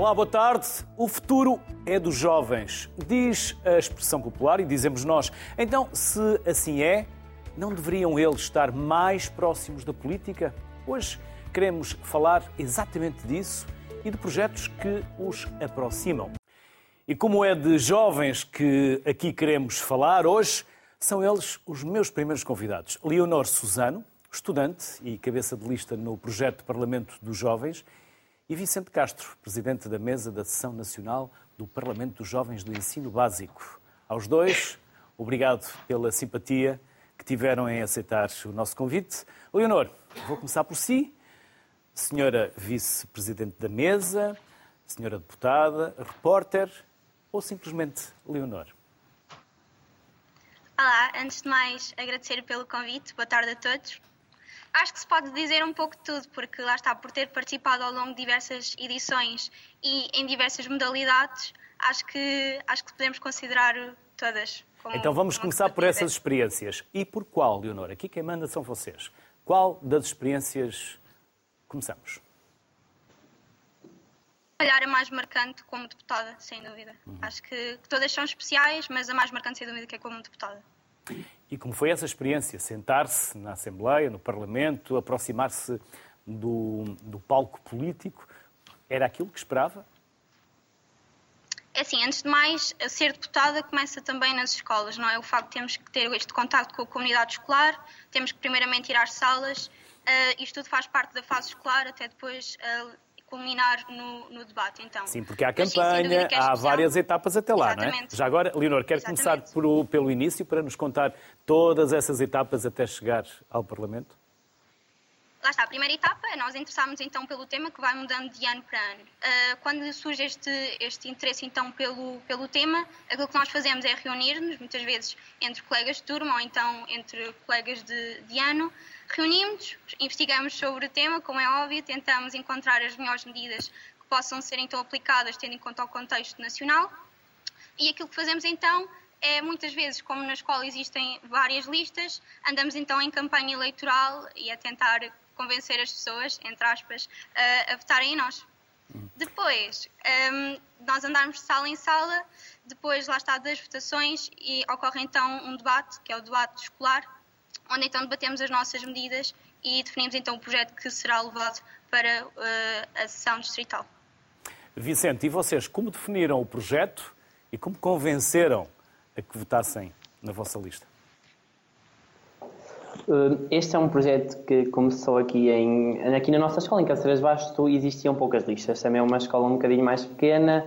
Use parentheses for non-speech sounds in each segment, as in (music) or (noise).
Olá, boa tarde. O futuro é dos jovens, diz a expressão popular e dizemos nós. Então, se assim é, não deveriam eles estar mais próximos da política? Hoje queremos falar exatamente disso e de projetos que os aproximam. E como é de jovens que aqui queremos falar, hoje são eles os meus primeiros convidados. Leonor Suzano, estudante e cabeça de lista no projeto Parlamento dos Jovens, e Vicente Castro, presidente da mesa da Sessão Nacional do Parlamento dos Jovens do Ensino Básico. Aos dois, obrigado pela simpatia que tiveram em aceitar o nosso convite. Leonor, vou começar por si. Senhora vice-presidente da mesa, senhora deputada, repórter ou simplesmente Leonor? Olá, antes de mais agradecer pelo convite. Boa tarde a todos. Acho que se pode dizer um pouco de tudo, porque lá está, por ter participado ao longo de diversas edições e em diversas modalidades, acho que, acho que podemos considerar todas. Como, então vamos começar por essas experiências. E por qual, Leonor? Aqui quem manda são vocês. Qual das experiências começamos? calhar a mais marcante como deputada, sem dúvida. Uhum. Acho que todas são especiais, mas a mais marcante, sem dúvida, que é como deputada. E como foi essa experiência? Sentar-se na Assembleia, no Parlamento, aproximar-se do, do palco político? Era aquilo que esperava? É assim, antes de mais, ser deputada começa também nas escolas, não é? O facto de termos que ter este contato com a comunidade escolar, temos que primeiramente ir às salas, uh, isto tudo faz parte da fase escolar, até depois uh, culminar no, no, debate. Então, Sim, porque há campanha, sim, há várias etapas até lá, Exatamente. não é? Já agora, Leonor, quero Exatamente. começar por, pelo início para nos contar todas essas etapas até chegar ao Parlamento? Lá está, a primeira etapa é nós interessarmos então pelo tema que vai mudando de ano para ano. Uh, quando surge este, este interesse então pelo, pelo tema, aquilo que nós fazemos é reunir-nos, muitas vezes entre colegas de turma ou então entre colegas de, de ano, reunimos, investigamos sobre o tema, como é óbvio, tentamos encontrar as melhores medidas que possam ser então aplicadas tendo em conta o contexto nacional e aquilo que fazemos então é muitas vezes, como na escola existem várias listas, andamos então em campanha eleitoral e a tentar convencer as pessoas, entre aspas, a, a votarem em nós. Depois, um, nós andarmos de sala em sala, depois lá está das votações e ocorre então um debate, que é o debate escolar, onde então debatemos as nossas medidas e definimos então o projeto que será levado para uh, a sessão distrital. Vicente, e vocês como definiram o projeto e como convenceram a que votassem na vossa lista? Eh, este é um projeto que começou aqui, em, aqui na nossa escola, em Cáceres Basto, existiam poucas listas. Também é uma escola um bocadinho mais pequena,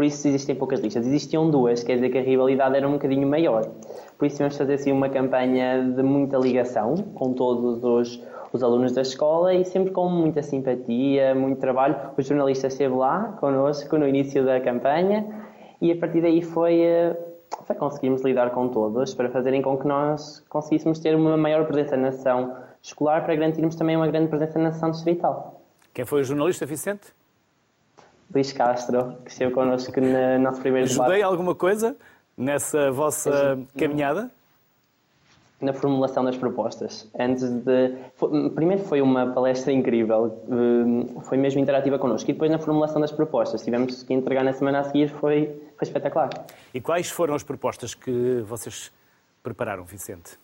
por isso existem poucas listas. Existiam duas, quer dizer que a rivalidade era um bocadinho maior. Por isso vamos fazer assim uma campanha de muita ligação com todos os, os alunos da escola e sempre com muita simpatia, muito trabalho. O jornalista esteve lá connosco no início da campanha e a partir daí foi eh, foi conseguirmos lidar com todos para fazerem com que nós conseguíssemos ter uma maior presença na ação escolar para garantirmos também uma grande presença na ação distrital. Quem foi o jornalista, Vicente? Luís Castro, que esteve connosco no nosso primeiro Ajudei debate. Ajudei alguma coisa nessa vossa caminhada? na formulação das propostas. Antes de, foi, primeiro foi uma palestra incrível, hum, foi mesmo interativa connosco, e depois na formulação das propostas, tivemos que entregar na semana a seguir, foi, foi espetacular. E quais foram as propostas que vocês prepararam, Vicente?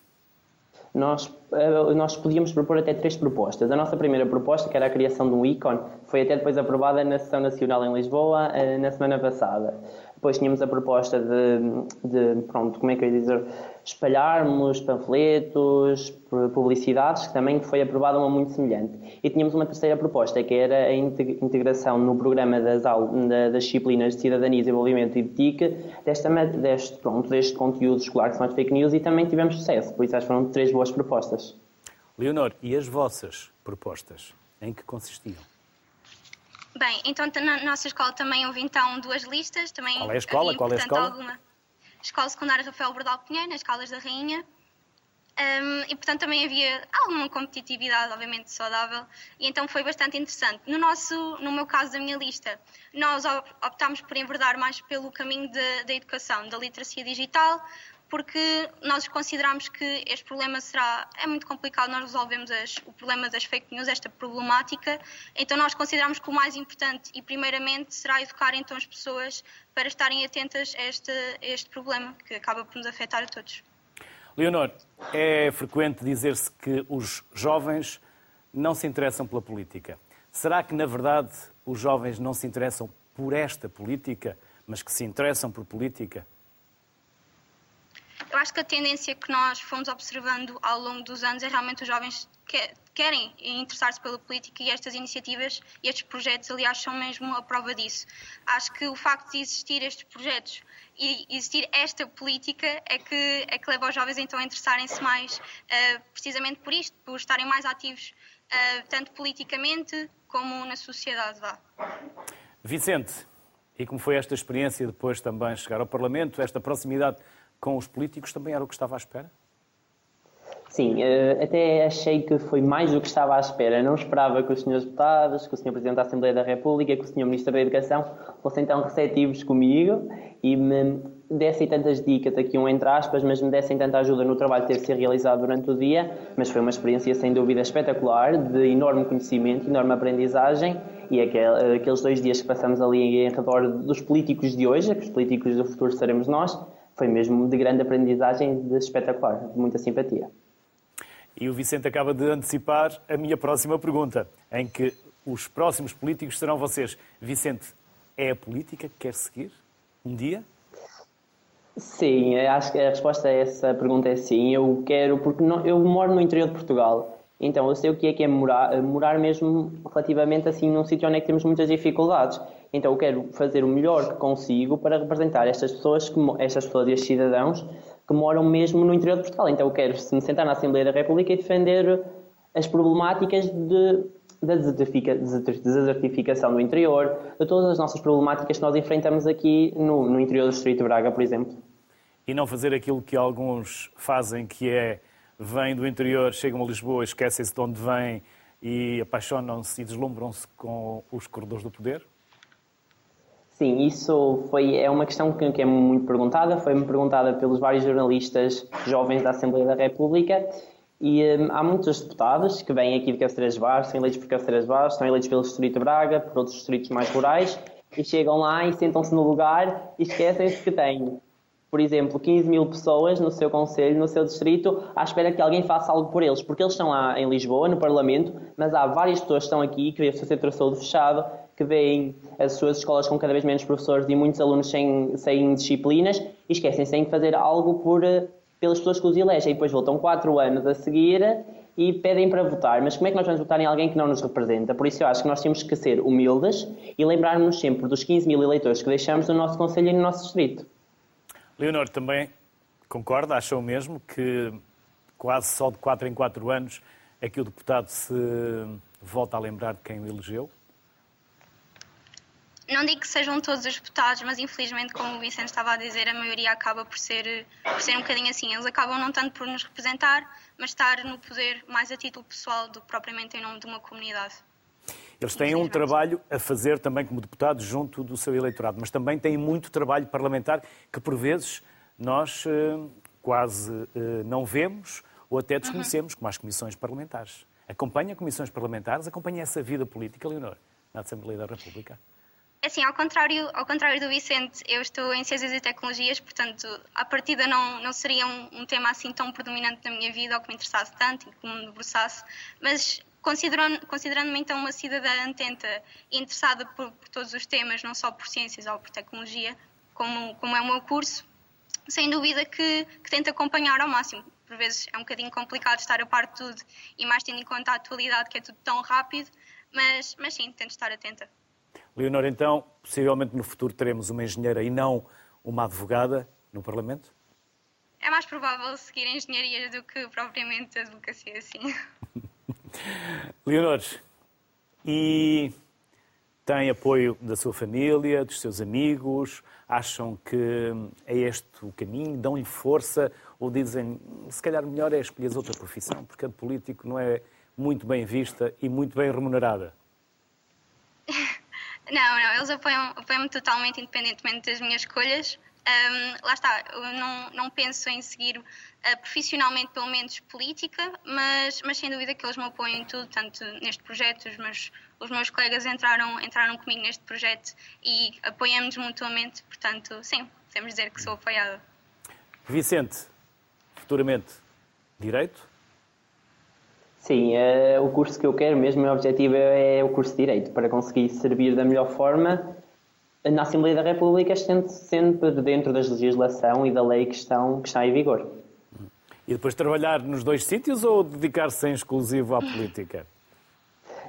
Nós, eh, nós podíamos propor até três propostas. A nossa primeira proposta, que era a criação de um ícone, foi até depois aprovada na Sessão Nacional em Lisboa eh, na semana passada. Depois tínhamos a proposta de, de pronto, como é que eu ia dizer, espalharmos panfletos, publicidades, que também foi aprovada uma muito semelhante. E tínhamos uma terceira proposta, que era a integração no programa das, das disciplinas de cidadania, desenvolvimento e de TIC desta, deste, pronto, deste conteúdo escolar que são as fake news e também tivemos sucesso. Por isso, foram três boas propostas. Leonor, e as vossas propostas? Em que consistiam? Bem, então na nossa escola também houve então duas listas. Também Qual é a escola? Havia, Qual é a escola? Alguma. Escola Secundária Rafael Bordal Pinheiro, nas Caldas da Rainha. Um, e portanto também havia alguma competitividade, obviamente saudável, e então foi bastante interessante. No, nosso, no meu caso, da minha lista, nós optámos por enverdar mais pelo caminho da educação, da literacia digital, porque nós consideramos que este problema será é muito complicado nós resolvemos as, o problema das fake news, esta problemática. Então nós consideramos que o mais importante e primeiramente será educar então as pessoas para estarem atentas a este, a este problema que acaba por nos afetar a todos. Leonor, é frequente dizer-se que os jovens não se interessam pela política. Será que, na verdade, os jovens não se interessam por esta política, mas que se interessam por política? Eu acho que a tendência que nós fomos observando ao longo dos anos é realmente os jovens que querem interessar-se pela política e estas iniciativas e estes projetos, aliás, são mesmo a prova disso. Acho que o facto de existir estes projetos e existir esta política é que, é que leva os jovens então a interessarem-se mais uh, precisamente por isto, por estarem mais ativos uh, tanto politicamente como na sociedade. Vá. Vicente, e como foi esta experiência depois também chegar ao Parlamento, esta proximidade com os políticos também era o que estava à espera? Sim, eh, até achei que foi mais do que estava à espera. Não esperava que os senhores deputados, que o senhor Presidente da Assembleia da República, que o senhor Ministro da Educação fossem tão receptivos comigo e me dessem tantas dicas, aqui um entre aspas, mas me dessem tanta ajuda no trabalho que teve de ser realizado durante o dia. Mas foi uma experiência sem dúvida espetacular, de enorme conhecimento, enorme aprendizagem e aqueles dois dias que passamos ali em redor dos políticos de hoje, que os políticos do futuro seremos nós, foi mesmo de grande aprendizagem, de espetacular, de muita simpatia. E o Vicente acaba de antecipar a minha próxima pergunta, em que os próximos políticos serão vocês. Vicente, é a política que quer seguir um dia? Sim, acho que a resposta a essa pergunta é sim. Eu quero, porque não, eu moro no interior de Portugal, então eu sei o que é que é morar, morar mesmo relativamente assim num sítio onde é que temos muitas dificuldades. Então eu quero fazer o melhor que consigo para representar estas pessoas, estas pessoas e estes cidadãos que moram mesmo no interior de Portugal. Então eu quero me sentar na Assembleia da República e defender as problemáticas de, da desertificação do interior, de todas as nossas problemáticas que nós enfrentamos aqui no, no interior do Distrito de Braga, por exemplo. E não fazer aquilo que alguns fazem, que é vêm do interior, chegam a Lisboa, esquecem-se de onde vêm e apaixonam-se e deslumbram-se com os corredores do poder? Sim, isso foi, é uma questão que, que é muito perguntada, foi-me perguntada pelos vários jornalistas jovens da Assembleia da República e um, há muitos deputados que vêm aqui de Caceiras Baixas, são eleitos por Caceiras Baixas, são eleitos pelo Distrito de Braga, por outros distritos mais rurais e chegam lá e sentam-se no lugar e esquecem-se que têm, por exemplo, 15 mil pessoas no seu conselho, no seu distrito, à espera que alguém faça algo por eles, porque eles estão lá em Lisboa, no Parlamento, mas há várias pessoas que estão aqui que vêem o seu centro de saúde fechado, que veem as suas escolas com cada vez menos professores e muitos alunos sem, sem disciplinas e esquecem-se de fazer algo por, eh, pelas pessoas que os elegem. E depois voltam quatro anos a seguir e pedem para votar. Mas como é que nós vamos votar em alguém que não nos representa? Por isso eu acho que nós temos que ser humildes e lembrarmos sempre dos 15 mil eleitores que deixamos no nosso Conselho e no nosso Distrito. Leonor, também concorda, acha o mesmo que quase só de 4 em 4 anos é que o deputado se volta a lembrar de quem o elegeu? Não digo que sejam todos os deputados, mas infelizmente, como o Vicente estava a dizer, a maioria acaba por ser, por ser um bocadinho assim. Eles acabam não tanto por nos representar, mas estar no poder mais a título pessoal do que propriamente em nome de uma comunidade. Eles têm um trabalho a fazer também como deputados junto do seu eleitorado, mas também têm muito trabalho parlamentar que, por vezes, nós eh, quase eh, não vemos ou até desconhecemos, uhum. como as comissões parlamentares. Acompanha comissões parlamentares, acompanha essa vida política, Leonor, na Assembleia da República? Assim, ao contrário, ao contrário do Vicente, eu estou em Ciências e Tecnologias, portanto, a partida não, não seria um, um tema assim tão predominante na minha vida ou que me interessasse tanto e que me debruçasse, mas considerando-me considerando então uma cidadã atenta e interessada por, por, todos os temas, não só por ciências ou por tecnologia, como, como é o meu curso, sem dúvida que, que tento acompanhar ao máximo. Por vezes é um bocadinho complicado estar a par de tudo e mais tendo em conta a atualidade que é tudo tão rápido, mas, mas sim, tento estar atenta. Leonor, então, possivelmente no futuro teremos uma engenheira e não uma advogada no Parlamento? É mais provável seguir engenharia do que propriamente a advocacia, sim. (laughs) Leonor, e tem apoio da sua família, dos seus amigos? Acham que é este o caminho? Dão-lhe força? Ou dizem, se calhar melhor é escolher outra profissão, porque a de político não é muito bem vista e muito bem remunerada? Não, não, eles apoiam-me apoiam totalmente, independentemente das minhas escolhas. Um, lá está, eu não, não penso em seguir uh, profissionalmente, pelo menos, política, mas, mas sem dúvida que eles me apoiam em tudo, tanto neste projeto, os meus, os meus colegas entraram, entraram comigo neste projeto e apoiamos mutuamente, portanto, sim, podemos dizer que sou apoiada. Vicente, futuramente, Direito? Sim, uh, o curso que eu quero mesmo, o meu objetivo é, é o curso de Direito, para conseguir servir da melhor forma na Assembleia da República, estando sempre dentro da legislação e da lei que, estão, que está em vigor. E depois trabalhar nos dois sítios ou dedicar-se em exclusivo à política?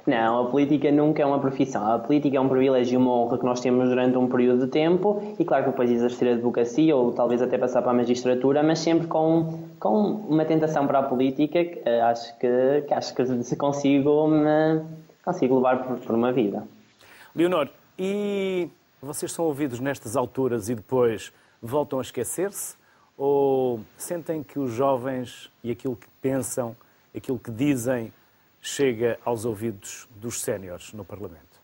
Não, a política nunca é uma profissão. A política é um privilégio e uma honra que nós temos durante um período de tempo e, claro, que depois exercer a advocacia ou talvez até passar para a magistratura, mas sempre com, com uma tentação para a política que eh, acho que, que acho que se consigo, me, consigo levar por, por uma vida. Leonor, e vocês são ouvidos nestas alturas e depois voltam a esquecer-se? Ou sentem que os jovens e aquilo que pensam, aquilo que dizem, chega aos ouvidos dos séniores no Parlamento?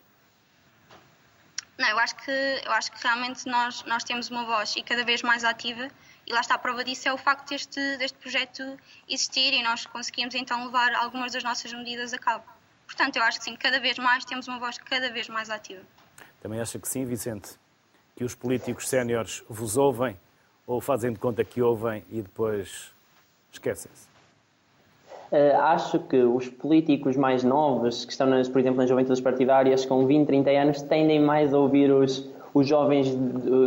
Não, eu acho que, eu acho que realmente nós, nós temos uma voz e cada vez mais ativa e lá está, a prova disso é o facto deste, deste projeto existir e nós conseguimos então levar algumas das nossas medidas a cabo. Portanto, eu acho que sim, cada vez mais temos uma voz cada vez mais ativa. Também acha que sim, Vicente? Que os políticos séniores vos ouvem ou fazem de conta que ouvem e depois esquecem-se? Uh, acho que os políticos mais novos, que estão, nas, por exemplo, nas juventudes partidárias, com 20, 30 anos, tendem mais a ouvir os, os, jovens,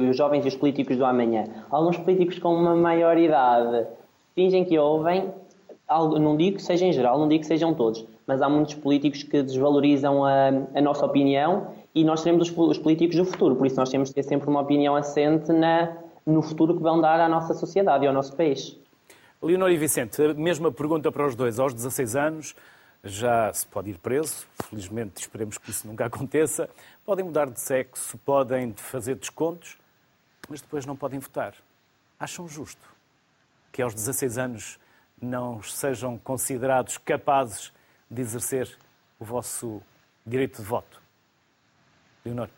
os jovens e os políticos do amanhã. Alguns políticos com uma maior idade fingem que ouvem, não digo que seja em geral, não digo que sejam todos, mas há muitos políticos que desvalorizam a, a nossa opinião e nós seremos os, os, políticos do futuro, por isso nós temos que ter sempre uma opinião assente na, no futuro que vão dar à nossa sociedade e ao nosso país. Leonor e Vicente, a mesma pergunta para os dois. Aos 16 anos já se pode ir preso, felizmente esperemos que isso nunca (laughs) aconteça. Podem mudar de sexo, podem fazer descontos, mas depois não podem votar. Acham justo que aos 16 anos não sejam considerados capazes de exercer o vosso direito de voto? Leonor.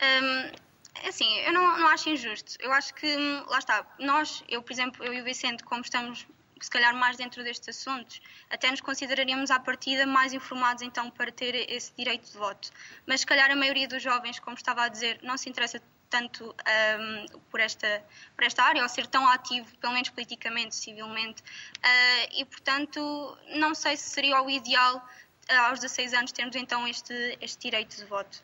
Um, assim, eu não, não acho injusto. Eu acho que, hum, lá está, nós, eu, por exemplo, eu e o Vicente, como estamos se calhar mais dentro destes assuntos, até nos consideraríamos à partida mais informados então para ter esse direito de voto. Mas se calhar a maioria dos jovens, como estava a dizer, não se interessa tanto um, por, esta, por esta área, ou ser tão ativo, pelo menos politicamente, civilmente, uh, e portanto não sei se seria o ideal uh, aos 16 anos termos então este, este direito de voto.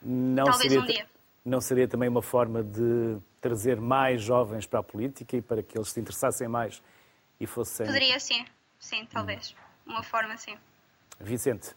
Não Talvez seria... um dia não seria também uma forma de trazer mais jovens para a política e para que eles se interessassem mais e fossem. Poderia sim, sim, talvez. Uma forma sim. Vicente.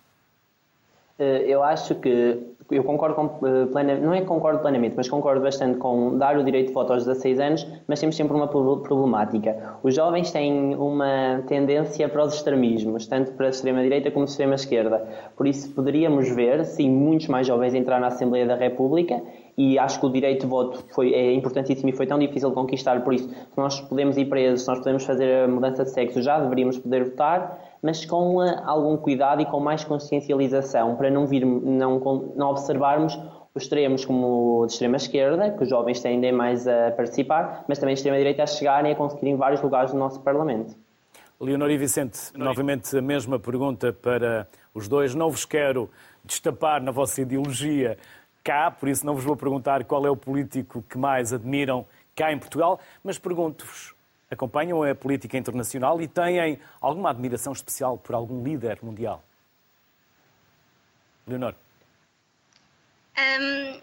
Eh, eu acho que eu concordo com, eh, plenamente, não é que concordo plenamente, mas concordo bastante com dar o direito de voto aos 16 anos, mas temos sempre uma problemática. Os jovens têm uma tendência para os extremismos, tanto para a extrema-direita como a extrema-esquerda. Por isso, poderíamos ver, sim, muitos mais jovens entrar na Assembleia da República e acho que o direito de voto foi, é importantíssimo e foi tão difícil de conquistar, por isso, se nós podemos ir presos, se nós podemos fazer a mudança de sexo, já deveríamos poder votar, mas com uh, algum cuidado e com mais consciencialização, para não, vir, não, não observarmos os extremos como de extrema esquerda, que os jovens tendem mais a participar, mas também de extrema direita a chegarem a conseguirem vários lugares no nosso Parlamento. Leonor e Vicente, novamente a mesma pergunta para os dois. Não vos quero destapar na vossa ideologia cá, por isso não vos vou perguntar qual é o político que mais admiram cá em Portugal, mas pergunto-vos: acompanham a política internacional e têm alguma admiração especial por algum líder mundial? Leonor. Um, uh,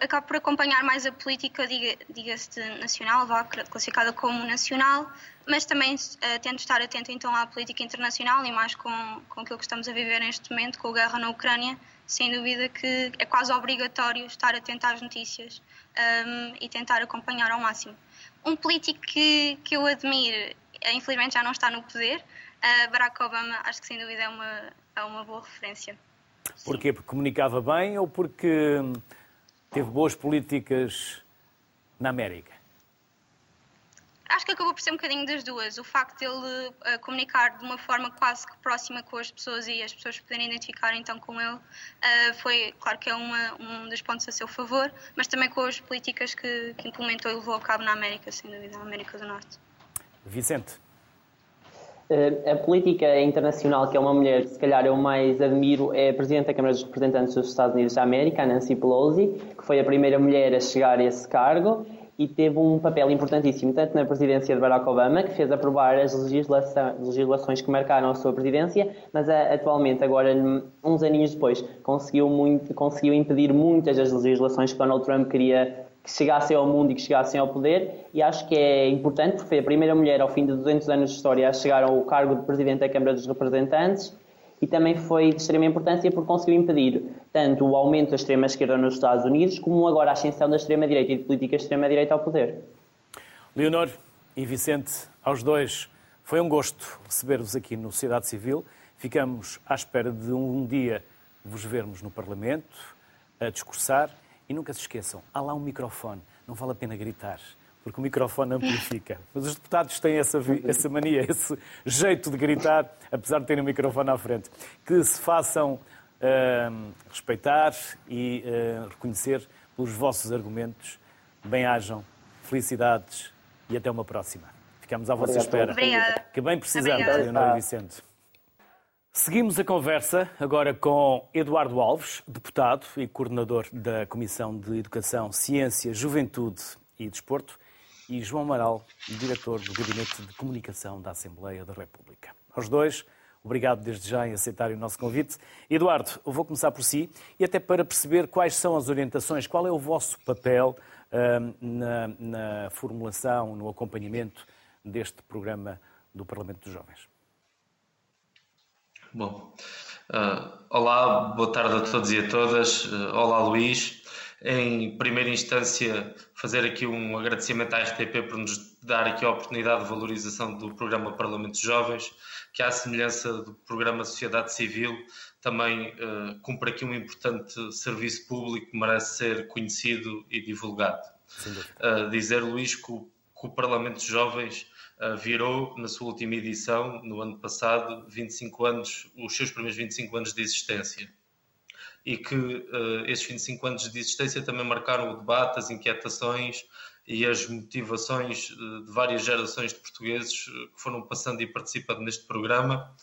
acabo por acompanhar mais a política, diga-se nacional, vá, classificada como nacional, mas também uh, tento estar atento então à política internacional e mais com, com aquilo que estamos a viver neste momento, com a guerra na Ucrânia sem dúvida que é quase obrigatório estar atento às notícias um, e tentar acompanhar ao máximo. Um político que, que eu admiro, infelizmente já não está no poder, uh, Barack Obama, acho que sem dúvida é uma, é uma boa referência. Porquê? Porque comunicava bem ou porque teve boas políticas na América? Acho que acabou por ser um bocadinho das duas. O facto de ele uh, comunicar de uma forma quase que próxima com as pessoas e as pessoas poderem identificar então com ele uh, foi, claro que é uma, um dos pontos a seu favor, mas também com as políticas que, que implementou e levou a cabo na América, sem dúvida, na América do Norte. Vicente. A política internacional que é uma mulher que se calhar eu mais admiro é a Presidente da Câmara dos Representantes dos Estados Unidos da América, Nancy Pelosi, que foi a primeira mulher a chegar a esse cargo e teve um papel importantíssimo, tanto na presidência de Barack Obama, que fez aprovar as legislações que marcaram a sua presidência, mas atualmente, agora, uns aninhos depois, conseguiu, muito, conseguiu impedir muitas das legislações que Donald Trump queria que chegassem ao mundo e que chegassem ao poder, e acho que é importante, porque foi a primeira mulher, ao fim de 200 anos de história, a chegar ao cargo de presidente da Câmara dos Representantes, e também foi de extrema importância porque conseguiu impedir tanto o aumento da extrema-esquerda nos Estados Unidos, como agora a ascensão da extrema-direita e de política extrema-direita ao poder. Leonor e Vicente, aos dois, foi um gosto receber-vos aqui no Sociedade Civil. Ficamos à espera de um dia vos vermos no Parlamento, a discursar. E nunca se esqueçam, há lá um microfone, não vale a pena gritar porque o microfone amplifica. Mas os deputados têm essa, essa mania, esse jeito de gritar, apesar de terem o microfone à frente. Que se façam uh, respeitar e uh, reconhecer pelos vossos argumentos. Bem-ajam, felicidades e até uma próxima. Ficamos à vossa espera. Obrigada. Que bem precisamos, Leonor e Vicente. Seguimos a conversa agora com Eduardo Alves, deputado e coordenador da Comissão de Educação, Ciência, Juventude e Desporto, e João Amaral, diretor do Gabinete de Comunicação da Assembleia da República. Aos dois, obrigado desde já em aceitarem o nosso convite. Eduardo, vou começar por si e até para perceber quais são as orientações, qual é o vosso papel uh, na, na formulação, no acompanhamento deste programa do Parlamento dos Jovens. Bom, uh, olá, boa tarde a todos e a todas. Uh, olá, Luís em primeira instância, fazer aqui um agradecimento à RTP por nos dar aqui a oportunidade de valorização do programa Parlamento de Jovens, que, à semelhança do programa Sociedade Civil, também uh, cumpre aqui um importante serviço público que merece ser conhecido e divulgado. Uh, dizer, Luís, que o, que o Parlamento de Jovens uh, virou, na sua última edição, no ano passado, 25 anos, os seus primeiros 25 anos de existência e que uh, esses 25 anos de existência também marcaram o debate, as inquietações e as motivações uh, de várias gerações de portugueses uh, que foram passando e participando neste programa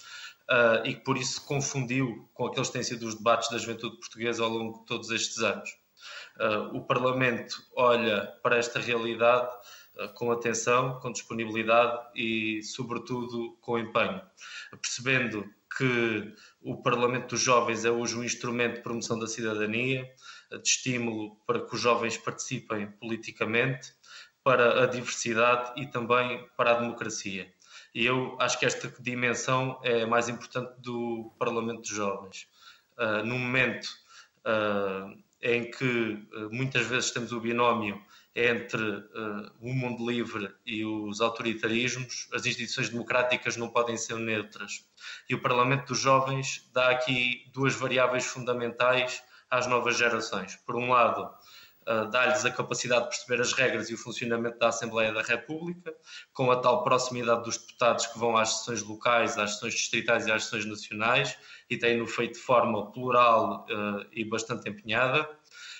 uh, e que por isso confundiu com aqueles que têm sido os debates da juventude portuguesa ao longo de todos estes anos. o Parlamento olha para esta realidade com atenção, com disponibilidade e, sobretudo, com empenho, percebendo que o Parlamento dos Jovens é hoje um instrumento de promoção da cidadania, de estímulo para que os jovens participem politicamente, para a diversidade e também para a democracia. E eu acho que esta dimensão é mais importante do Parlamento dos Jovens. Uh, no momento uh, em que uh, muitas vezes temos o binómio entre uh, o mundo livre e os autoritarismos, as instituições democráticas não podem ser neutras. E o Parlamento dos Jovens dá aqui duas variáveis fundamentais às novas gerações. Por um lado, uh, dá-lhes a capacidade de perceber as regras e o funcionamento da Assembleia da República, com a tal proximidade dos deputados que vão às sessões locais, às sessões distritais e às sessões nacionais, e têm-no feito de forma plural uh, e bastante empenhada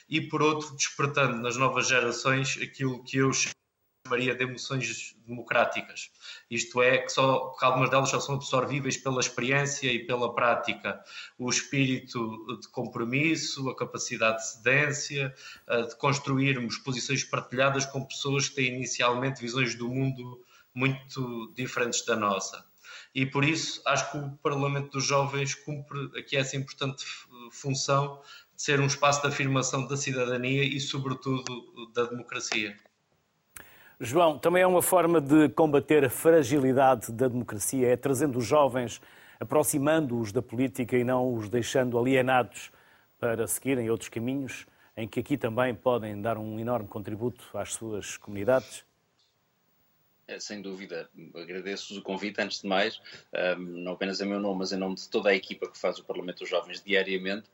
e por outro despertando nas novas gerações aquilo que eu chamaria de emoções democráticas. Isto é, que, só, que algumas delas só são absorvíveis pela experiência e pela prática. O espírito de compromisso, a capacidade de cedência, de construirmos posições partilhadas com pessoas que têm inicialmente visões do mundo muito diferentes da nossa. E por isso acho que o Parlamento dos Jovens cumpre aqui essa importante função ser um espaço de afirmação da cidadania e, sobretudo, da democracia. João, também é uma forma de combater a fragilidade da democracia, é trazendo os jovens, aproximando-os da política e não os deixando alienados para seguirem outros caminhos, em que aqui também podem dar um enorme contributo às suas comunidades? É, sem dúvida, agradeço o convite antes de mais, não apenas em meu nome, mas em nome de toda a equipa que faz o Parlamento dos Jovens diariamente,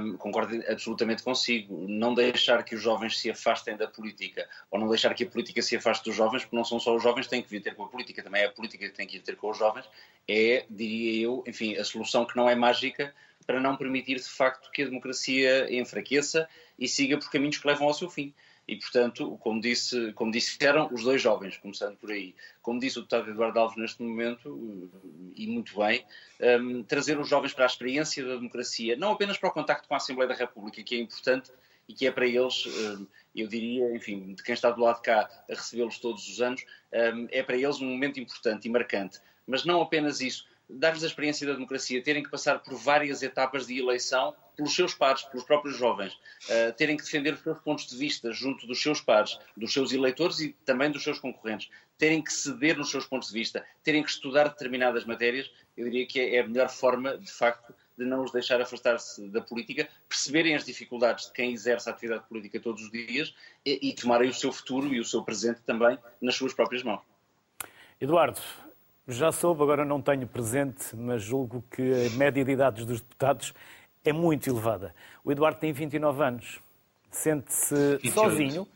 um, concordo absolutamente consigo. Não deixar que os jovens se afastem da política, ou não deixar que a política se afaste dos jovens, porque não são só os jovens que têm que vir ter com a política, também é a política que tem que ir ter com os jovens, é, diria eu, enfim, a solução que não é mágica para não permitir de facto que a democracia enfraqueça e siga por caminhos que levam ao seu fim. E, portanto, como, disse, como disseram os dois jovens, começando por aí, como disse o deputado Eduardo Alves neste momento, e muito bem, um, trazer os jovens para a experiência da democracia, não apenas para o contacto com a Assembleia da República, que é importante e que é para eles, um, eu diria, enfim, de quem está do lado de cá a recebê-los todos os anos, um, é para eles um momento importante e marcante. Mas não apenas isso, dar-lhes a experiência da democracia, terem que passar por várias etapas de eleição pelos seus pares, pelos próprios jovens, uh, terem que defender os seus pontos de vista junto dos seus pares, dos seus eleitores e também dos seus concorrentes, terem que ceder nos seus pontos de vista, terem que estudar determinadas matérias, eu diria que é a melhor forma, de facto, de não os deixar afastar-se da política, perceberem as dificuldades de quem exerce a atividade política todos os dias e, e tomarem o seu futuro e o seu presente também nas suas próprias mãos. Eduardo, já soube, agora não tenho presente, mas julgo que a média de idades dos deputados é muito elevada. O Eduardo tem 29 anos. Sente-se sozinho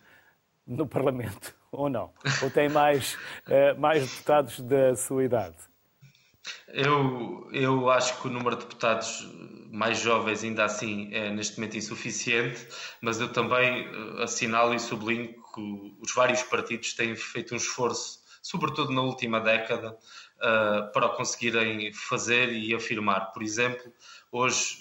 no Parlamento, (laughs) ou não? Ou tem mais, uh, mais deputados da sua idade? Eu, eu acho que o número de deputados mais jovens ainda assim é neste momento insuficiente, mas eu também eh, assinalo e sublinho que os vários partidos têm feito um esforço sobretudo na última década, uh, para o conseguirem fazer e afirmar. Por exemplo, hoje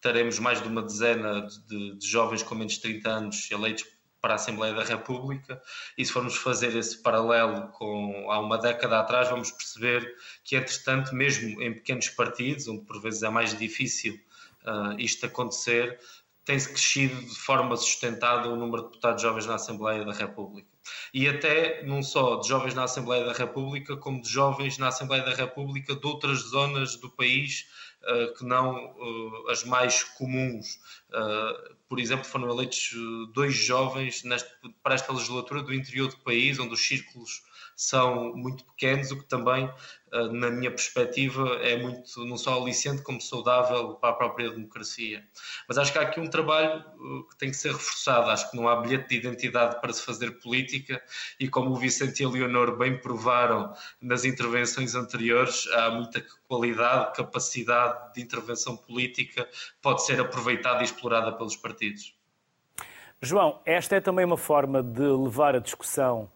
teremos mais de uma dezena de, de jovens com menos de 30 anos eleitos para a Assembleia da República e se formos fazer esse paralelo com há uma década atrás, vamos perceber que, entretanto, mesmo em pequenos partidos, onde por vezes é mais difícil uh, isto acontecer, tem-se crescido de forma sustentada o número de deputados jovens na Assembleia da República e até não só de jovens na Assembleia da República, como de jovens na Assembleia da República de outras zonas do país uh, que não uh, as mais comuns. Uh, por exemplo, foram eleitos dois jovens neste, para esta legislatura do interior do país, onde os círculos são muito pequenos, o que também, eh, na minha perspectiva, é muito não só aliciente como saudável para a própria democracia. Mas acho que há aqui um trabalho eh, que tem que ser reforçado. Acho que não há bilhete de identidade para se fazer política e, como o Vicente e a Leonor bem provaram nas intervenções anteriores, há muita qualidade, capacidade de intervenção política pode ser aproveitada e explorada pelos partidos. João, esta é também uma forma de levar a discussão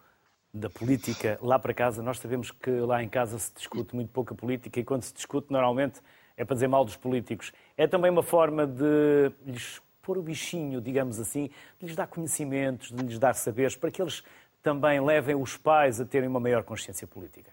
da política lá para casa. Nós sabemos que lá em casa se discute muito pouca política e quando se discute, normalmente é para dizer mal dos políticos. É também uma forma de lhes pôr o bichinho, digamos assim, de lhes dar conhecimentos, de lhes dar saberes, para que eles também levem os pais a terem uma maior consciência política.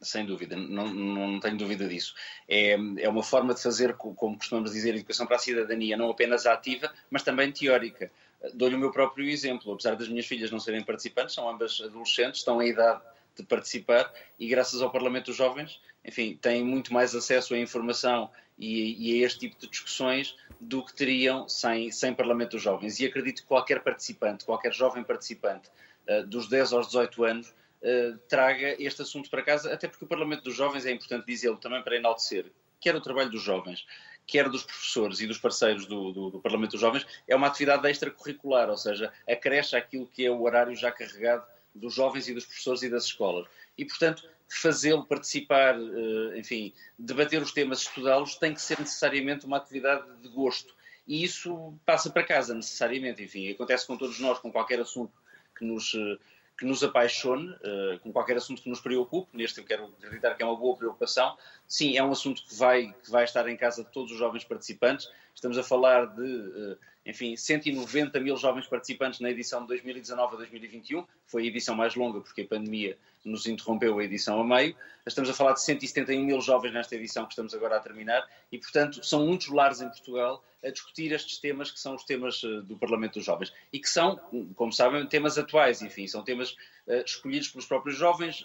Sem dúvida, não, não tenho dúvida disso. É, é uma forma de fazer, como costumamos dizer, educação para a cidadania, não apenas ativa, mas também teórica. Dou-lhe o meu próprio exemplo. Apesar das minhas filhas não serem participantes, são ambas adolescentes, estão em idade de participar e, graças ao Parlamento dos Jovens, enfim, têm muito mais acesso à informação e, e, a este tipo de discussões do que teriam sem, sem Parlamento dos Jovens. E acredito que qualquer participante, qualquer jovem participante, uh, dos 10 aos 18 anos, uh, traga este assunto para casa, até porque o Parlamento dos Jovens, é importante dizê-lo também para enaltecer, quer o trabalho dos jovens, quer dos professores e dos parceiros do, do, do Parlamento dos Jovens, é uma atividade extracurricular, ou seja, acresce aquilo que é o horário já carregado dos jovens e dos professores e das escolas. E, portanto, fazê-lo participar, eh, enfim, debater os temas, estudá-los, tem que ser necessariamente uma atividade de gosto. E isso passa para casa, necessariamente. Enfim, acontece com todos nós, com qualquer assunto que nos eh, que nos apaixone, uh, com qualquer assunto que nos preocupe, neste eu quero acreditar que é uma boa preocupação. Sim, é um assunto que vai, que vai estar em casa de todos os jovens participantes. Estamos a falar de, uh, enfim, 190 mil jovens participantes na edição de 2019 a 2021. Foi a edição mais longa porque a pandemia nos interrompeu a edição a meio. Estamos a falar de 171 mil jovens nesta edição que estamos agora a terminar e, portanto, são muitos lares em Portugal a discutir estes temas que são os temas eh, do Parlamento dos Jovens e que são, como sabem, temas atuais, enfim, são temas uh, escolhidos pelos próprios jovens,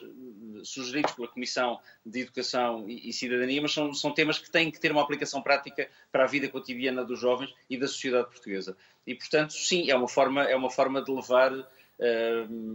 sugeridos pela Comissão de Educação e, e, Cidadania, mas são, são temas que têm que ter uma aplicação prática para a vida cotidiana dos jovens e da sociedade portuguesa. E, portanto, sim, é uma forma, é uma forma de levar uh,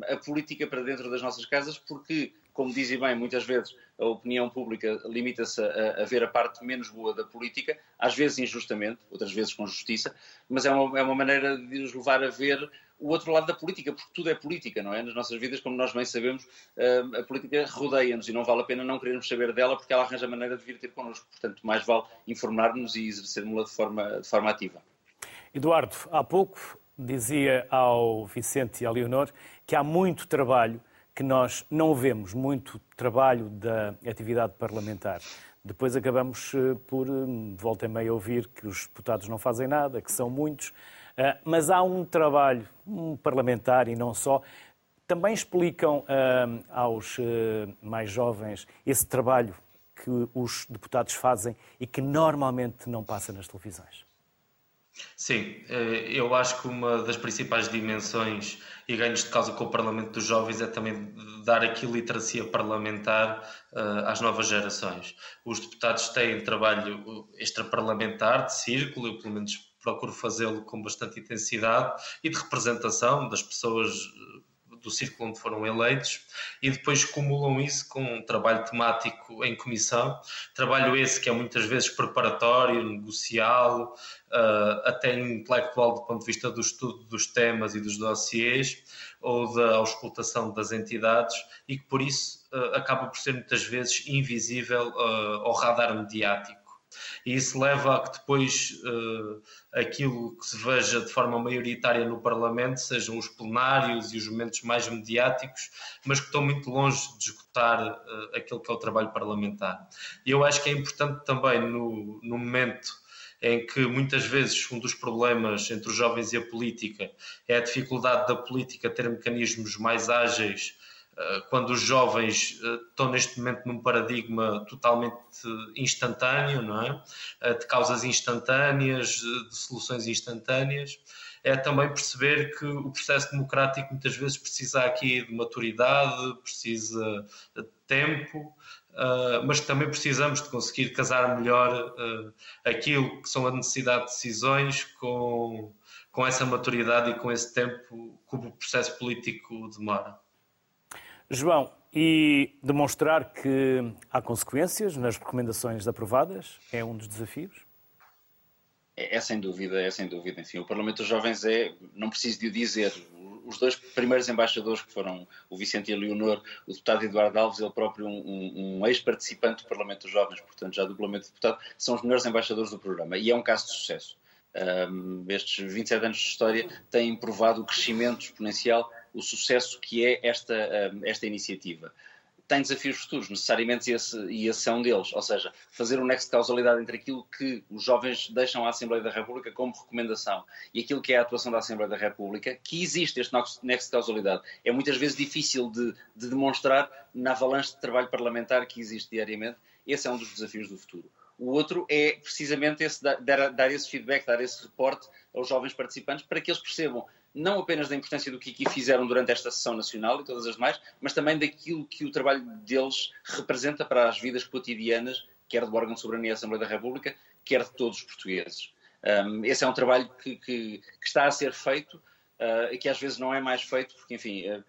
a política para dentro das nossas casas, porque como dizem bem, muitas vezes a opinião pública limita-se a, a, ver a parte menos boa da política, às vezes injustamente, outras vezes com justiça, mas é uma, é uma maneira de nos levar a ver o outro lado da política, porque tudo é política, não é? Nas nossas vidas, como nós bem sabemos, eh, a política rodeia-nos e não vale a pena não querermos saber dela porque ela arranja maneira de vir ter connosco. Portanto, mais vale informar-nos e exercermos-la de forma, de forma ativa. Eduardo, há pouco dizia ao Vicente e à Leonor que há muito trabalho que nós não vemos, muito trabalho da atividade parlamentar. Depois acabamos eh, por, eh, volta e meia, ouvir que os deputados não fazem nada, que são muitos. Ah, mas há um trabalho um parlamentar e não só. Também explicam ah, aos ah, mais jovens esse trabalho que os deputados fazem e que normalmente não passa nas televisões. Sim, eh, eu acho que uma das principais dimensões e ganhos de causa com o Parlamento dos Jovens é também dar aqui literacia parlamentar às novas gerações. Os deputados têm trabalho extraparlamentar, de círculo, eu pelo menos procuro fazê-lo com bastante intensidade e de representação das pessoas eh, do círculo onde foram eleitos e depois cumulam isso com um trabalho temático em comissão, trabalho esse que é muitas vezes preparatório, negocial, uh, até intelectual do ponto de vista do estudo dos temas e dos dossiês ou da auscultação das entidades e que por isso uh, acaba por ser muitas vezes invisível uh, ao radar mediático e isso leva a que depois uh, aquilo que se veja de forma maioritária no Parlamento sejam os plenários e os momentos mais mediáticos, mas que estão muito longe de esgotar uh, aquilo que é o trabalho parlamentar. E eu acho que é importante também no, no momento em que muitas vezes um dos problemas entre os jovens e a política é a dificuldade da política ter mecanismos mais ágeis eh, quando os jovens eh, estão neste momento num paradigma totalmente instantâneo, não é? Eh, de causas instantâneas, de soluções instantâneas, é também perceber que o processo democrático muitas vezes precisa aqui de maturidade, precisa de tempo, mas também precisamos de conseguir casar melhor aquilo que são a necessidade de decisões com, com essa maturidade e com esse tempo que o processo político demora. João, e demonstrar que há consequências nas recomendações aprovadas é um dos desafios? É, é, sem dúvida, é sem dúvida. Enfim, o Parlamento dos Jovens é, não preciso de o dizer, os dois primeiros embaixadores que foram o Vicente e a Leonor, o deputado Eduardo Alves, ele próprio um, um, um ex-participante do Parlamento dos Jovens, portanto já duplamente deputado, são os melhores embaixadores do programa e é um caso de sucesso. Um, estes 27 anos de história têm provado o crescimento exponencial o sucesso que é esta, hum, esta iniciativa. Tem desafios futuros, necessariamente, esse, e esse é um deles. Ou seja, fazer um nexo de causalidade entre aquilo que os jovens deixam à Assembleia da República como recomendação e aquilo que é a atuação da Assembleia da República, que existe este nexo de causalidade. É muitas vezes difícil de, de demonstrar na avalanche de trabalho parlamentar que existe diariamente. Esse é um dos desafios do futuro. O outro é precisamente esse, dar, dar, esse feedback, dar esse reporte aos jovens participantes para que eles percebam não apenas da importância do que aqui fizeram durante esta sessão nacional e todas as demais, mas também daquilo que o trabalho deles representa para as vidas cotidianas, quer do órgão de soberania da Assembleia da República, quer de todos os portugueses. Um, esse é um trabalho que, que, que, está a ser feito uh, e que às vezes não é mais feito, porque, enfim, uh,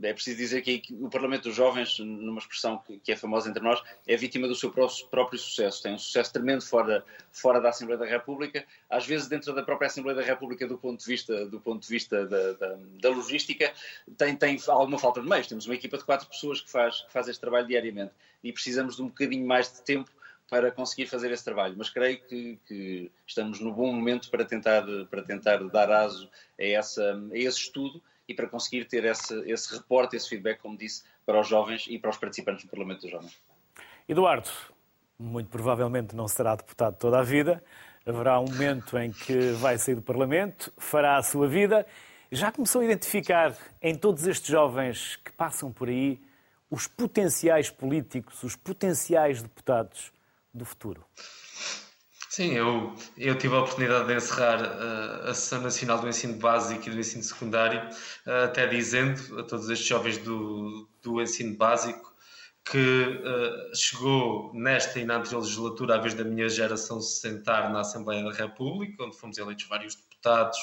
é preciso dizer que o Parlamento dos Jovens, numa expressão que é famosa entre nós, é vítima do seu próprio sucesso. Tem um sucesso tremendo fora, fora da Assembleia da República, às vezes dentro da própria Assembleia da República, do ponto de vista, do ponto de vista da, da, da logística, tem, tem alguma falta de meios. Temos uma equipa de quatro pessoas que faz, que faz este trabalho diariamente e precisamos de um bocadinho mais de tempo para conseguir fazer esse trabalho. Mas creio que, que estamos no bom momento para tentar, para tentar dar aso a, essa, a esse estudo e para conseguir ter esse, esse reporte, esse feedback, como disse, para os jovens e para os participantes do Parlamento dos Jovens. Eduardo, muito provavelmente não será deputado toda a vida. Haverá um momento em que vai sair do Parlamento, fará a sua vida. Já começou a identificar em todos estes jovens que passam por aí os potenciais políticos, os potenciais deputados do futuro? Sim, eu, eu tive a oportunidade de encerrar uh, a Sessão Nacional do Ensino Básico e do Ensino Secundário, uh, até dizendo a todos estes jovens do, do ensino básico que uh, chegou nesta e na anterior legislatura a vez da minha geração se sentar na Assembleia da República, onde fomos eleitos vários deputados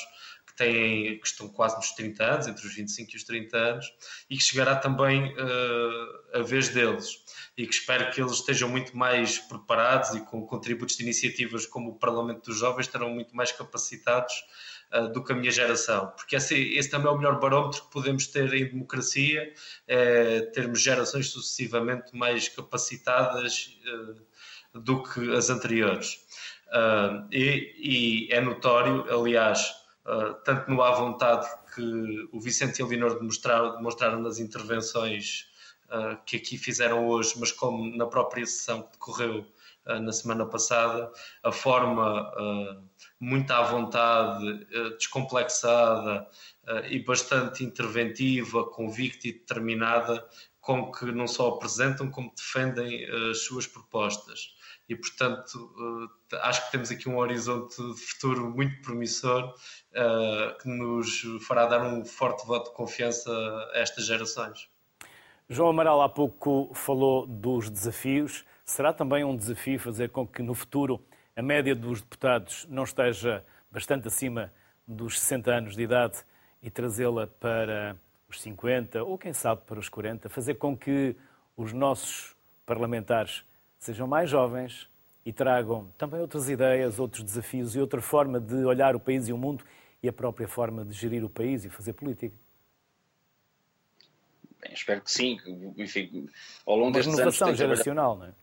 têm, que estão quase nos 30 anos, entre os 25 e os 30 anos, e que chegará também uh, a vez deles. E que espero que eles estejam muito mais preparados e com contributos de iniciativas como o Parlamento dos Jovens estarão muito mais capacitados uh, do que a minha geração. Porque esse, esse, também é o melhor barómetro que podemos ter em democracia, é termos gerações sucessivamente mais capacitadas uh, do que as anteriores. E, e, é notório, aliás, uh, tanto no à vontade que o Vicente e a Leonor demonstraram, demonstraram nas intervenções uh, que aqui fizeram hoje, mas como na própria sessão que decorreu na semana passada, a forma muito à vontade, descomplexada e bastante interventiva, convicta e determinada com que não só apresentam, como defendem as suas propostas e, portanto, uh, acho que temos aqui um horizonte de futuro muito promissor uh, que nos fará dar um forte voto de confiança a estas gerações. João Amaral há pouco falou dos desafios. Será também um desafio fazer com que no futuro a média dos deputados não esteja bastante acima dos 60 anos de idade e trazê-la para os 50 ou, quem sabe, para os 40? Fazer com que os nossos parlamentares sejam mais jovens e tragam também outras ideias, outros desafios e outra forma de olhar o país e o mundo e a própria forma de gerir o país e fazer política. Bem, espero que sim. Enfim, ao longo Uma destes renovação anos. geracional, não é?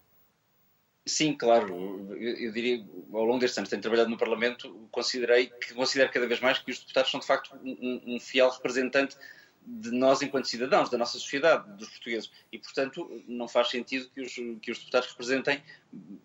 Sim, claro. Eu, eu, diria, ao longo destes anos, tenho trabalhado no Parlamento, considerei que considero cada vez mais que os deputados são de facto um, um fiel representante de nós enquanto cidadãos, da nossa sociedade, dos portugueses. E, portanto, não faz sentido que os, que os deputados representem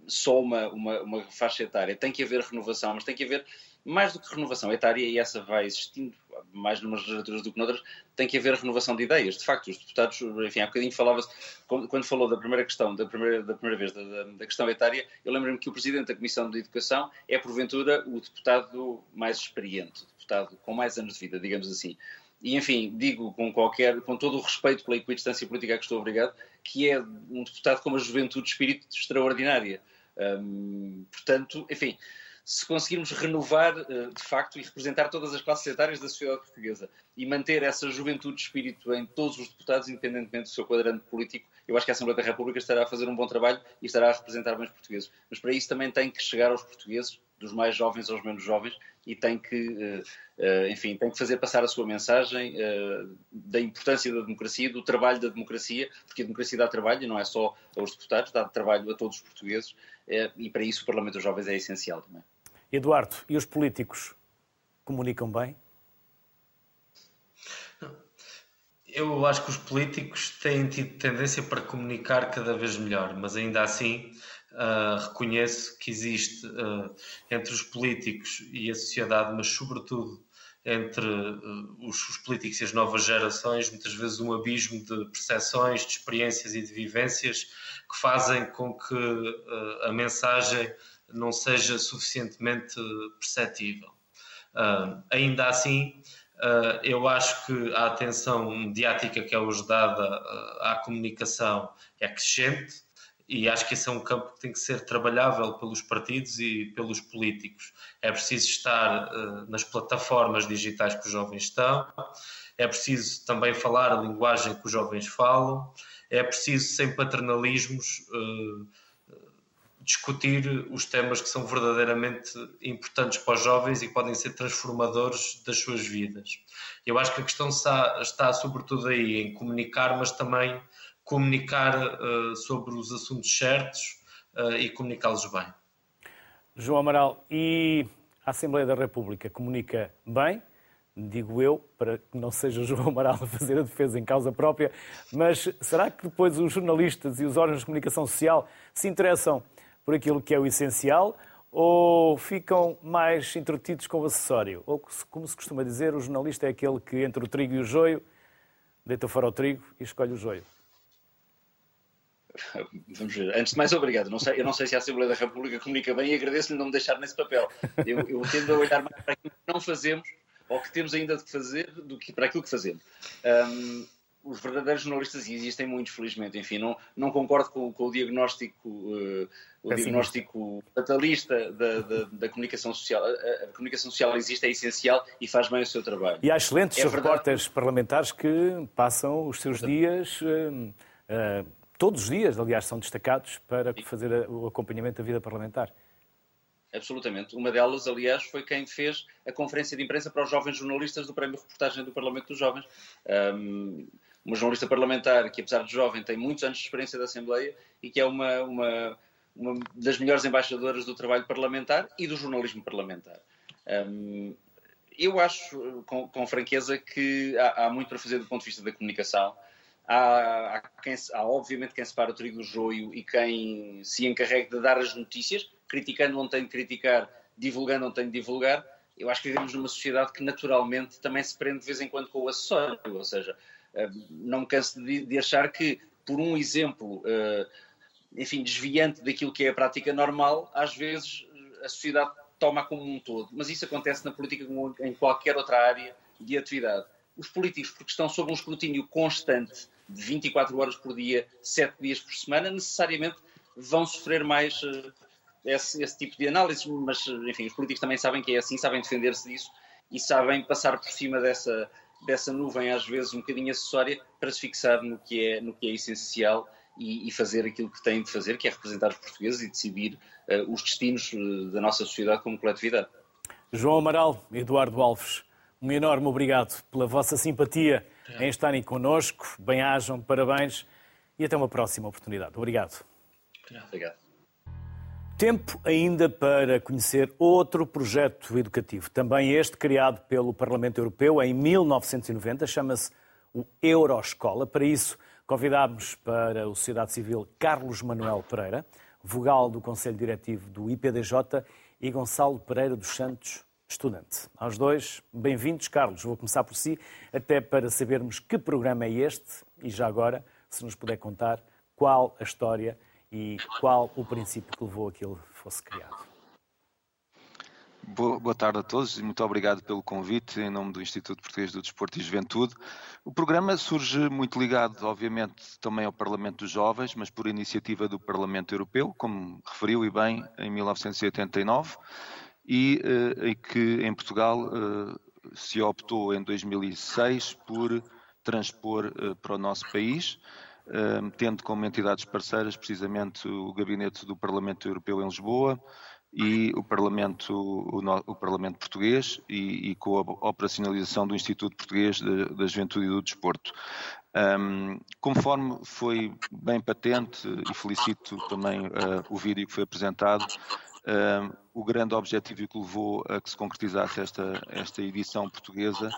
só uma, uma, uma faixa etária. Tem que haver renovação, mas tem que haver mais do que renovação etária, e essa vai existindo mais numas legislaturas do que noutras, tem que haver renovação de ideias. De facto, os deputados, enfim, há bocadinho falava-se, quando falou da primeira questão, da primeira, da primeira vez, da, da questão etária, eu lembro-me que o Presidente da Comissão de Educação é, porventura, o deputado mais experiente, o deputado com mais anos de vida, digamos assim. E, enfim, digo com qualquer, com todo o respeito pela equidistância política a que estou obrigado, que é um deputado com uma juventude de espírito extraordinária. Portanto, enfim, se conseguirmos renovar eh, de facto e representar todas as classes etárias da sociedade portuguesa e manter essa juventude de espírito em todos os deputados, independentemente do seu quadrante político, eu acho que a Assembleia da República estará a fazer um bom trabalho e estará a representar bem os portugueses. Mas para isso também tem que chegar aos portugueses, dos mais jovens aos menos jovens, e tem que, eh, eh, enfim, tem que fazer passar a sua mensagem da importância da democracia, do trabalho da democracia, porque a democracia dá trabalho, não é só aos deputados, dá trabalho a todos os portugueses, e para isso o Parlamento dos Jovens é essencial também. Eduardo, e os políticos comunicam bem? Eu acho que os políticos têm tido tendência para comunicar cada vez melhor, mas ainda assim uh, reconheço que existe uh, entre os políticos e a sociedade, mas sobretudo entre uh, os, os, políticos e as novas gerações, muitas vezes um abismo de percepções, de experiências e de vivências que fazem com que a mensagem não seja suficientemente perceptível. Ainda assim, eu acho que a atenção mediática que é hoje dada à comunicação é crescente e acho que esse é um campo que tem que ser trabalhável pelos partidos e pelos políticos. É preciso estar nas plataformas digitais que os jovens estão, é preciso também falar a linguagem que os jovens falam, é preciso, sem paternalismos, discutir os temas que são verdadeiramente importantes para os jovens e podem ser transformadores das suas vidas. Eu acho que a questão está, está sobretudo aí em comunicar, mas também comunicar uh, sobre os assuntos certos uh, e comunicá-los bem. João Amaral, e a Assembleia da República comunica bem? digo eu, para que não seja João Amaral a fazer a defesa em causa própria, mas será que depois os jornalistas e os órgãos de comunicação social se interessam por aquilo que é o essencial ou ficam mais entretidos com o acessório? Ou, como se costuma dizer, o jornalista é aquele que entre o trigo e o joio deita fora o trigo e escolhe o joio? (laughs) Vamos ver. Antes de mais, obrigado. Não sei, eu não sei se a Assembleia da República comunica bem e agradeço-lhe não me deixar nesse papel. Eu, eu tendo a olhar mais para aquilo que não fazemos ou que temos ainda de fazer do que para aquilo que fazemos. Um, os verdadeiros jornalistas, e existem muitos, felizmente, enfim, não, não concordo com, com o diagnóstico, uh, o diagnóstico fatalista da, da, da, comunicação social. A, a, comunicação social existe, é essencial e faz bem o seu trabalho. E há excelentes é repórteres parlamentares que passam os seus dias, uh, uh, todos os dias, aliás, são destacados para fazer o acompanhamento da vida parlamentar. Absolutamente. Uma delas, aliás, foi quem fez a conferência de imprensa para os jovens jornalistas do Prémio Reportagem do Parlamento dos Jovens. Um, uma jornalista parlamentar que, apesar de jovem, tem muitos anos de experiência da Assembleia e que é uma, uma, uma das melhores embaixadoras do trabalho parlamentar e do jornalismo parlamentar. Um, eu acho, com, com franqueza, que há, há, muito para fazer do ponto de vista da comunicação. Há, há, quem, há, obviamente, quem separa o trigo do joio e quem se encarrega de dar as notícias, criticando onde tem de criticar, divulgando onde tem de divulgar. Eu acho que vivemos numa sociedade que naturalmente também se prende de vez em quando com o acessório, ou seja, eh, não me canso de, achar que, por um exemplo, eh, enfim, desviante daquilo que é a prática normal, às vezes a sociedade toma como um todo. Mas isso acontece na política como em qualquer outra área de atividade. Os políticos, porque estão sob um escrutínio constante de 24 horas por dia, 7 dias por semana, necessariamente vão sofrer mais uh, esse, esse, tipo de análise, mas enfim, os políticos também sabem que é assim, sabem defender-se disso e sabem passar por cima dessa, dessa nuvem, às vezes um bocadinho acessória, para se fixar no que é, no que é essencial e, e fazer aquilo que têm de fazer, que é representar os portugueses e decidir uh, os destinos uh, da nossa sociedade como coletividade. João Amaral, Eduardo Alves, um enorme obrigado pela vossa simpatia em estarem connosco. Bem-ajam, parabéns e até uma próxima oportunidade. Obrigado. Obrigado. Tempo ainda para conhecer outro projeto educativo, também este criado pelo Parlamento Europeu em 1990, chama-se o Euroscola. Para isso, convidámos para o Sociedade Civil Carlos Manuel Pereira, vogal do Conselho Diretivo do IPDJ, e Gonçalo Pereira dos Santos, estudante. Aos dois, bem-vindos, Carlos. Vou começar por si, até para sabermos que programa é este e já agora, se nos puder contar qual a história e qual o princípio que levou a que ele fosse criado. Boa, tarde a todos e muito obrigado pelo convite em nome do Instituto Português do Desporto e Juventude. O programa surge muito ligado, obviamente, também ao Parlamento dos Jovens, mas por iniciativa do Parlamento Europeu, como referiu e bem, em 1989, e, eh, que em Portugal eh, se optou em 2006 por transpor eh, para o nosso país tendo como entidades parceiras precisamente o Gabinete do Parlamento Europeu em Lisboa e o Parlamento, o, Parlamento Português e, e, com a operacionalização do Instituto Português da Juventude e do Desporto. Um, conforme foi bem patente, e felicito também uh, o vídeo que foi apresentado, uh, o grande objetivo que levou a que se concretizasse esta, esta edição portuguesa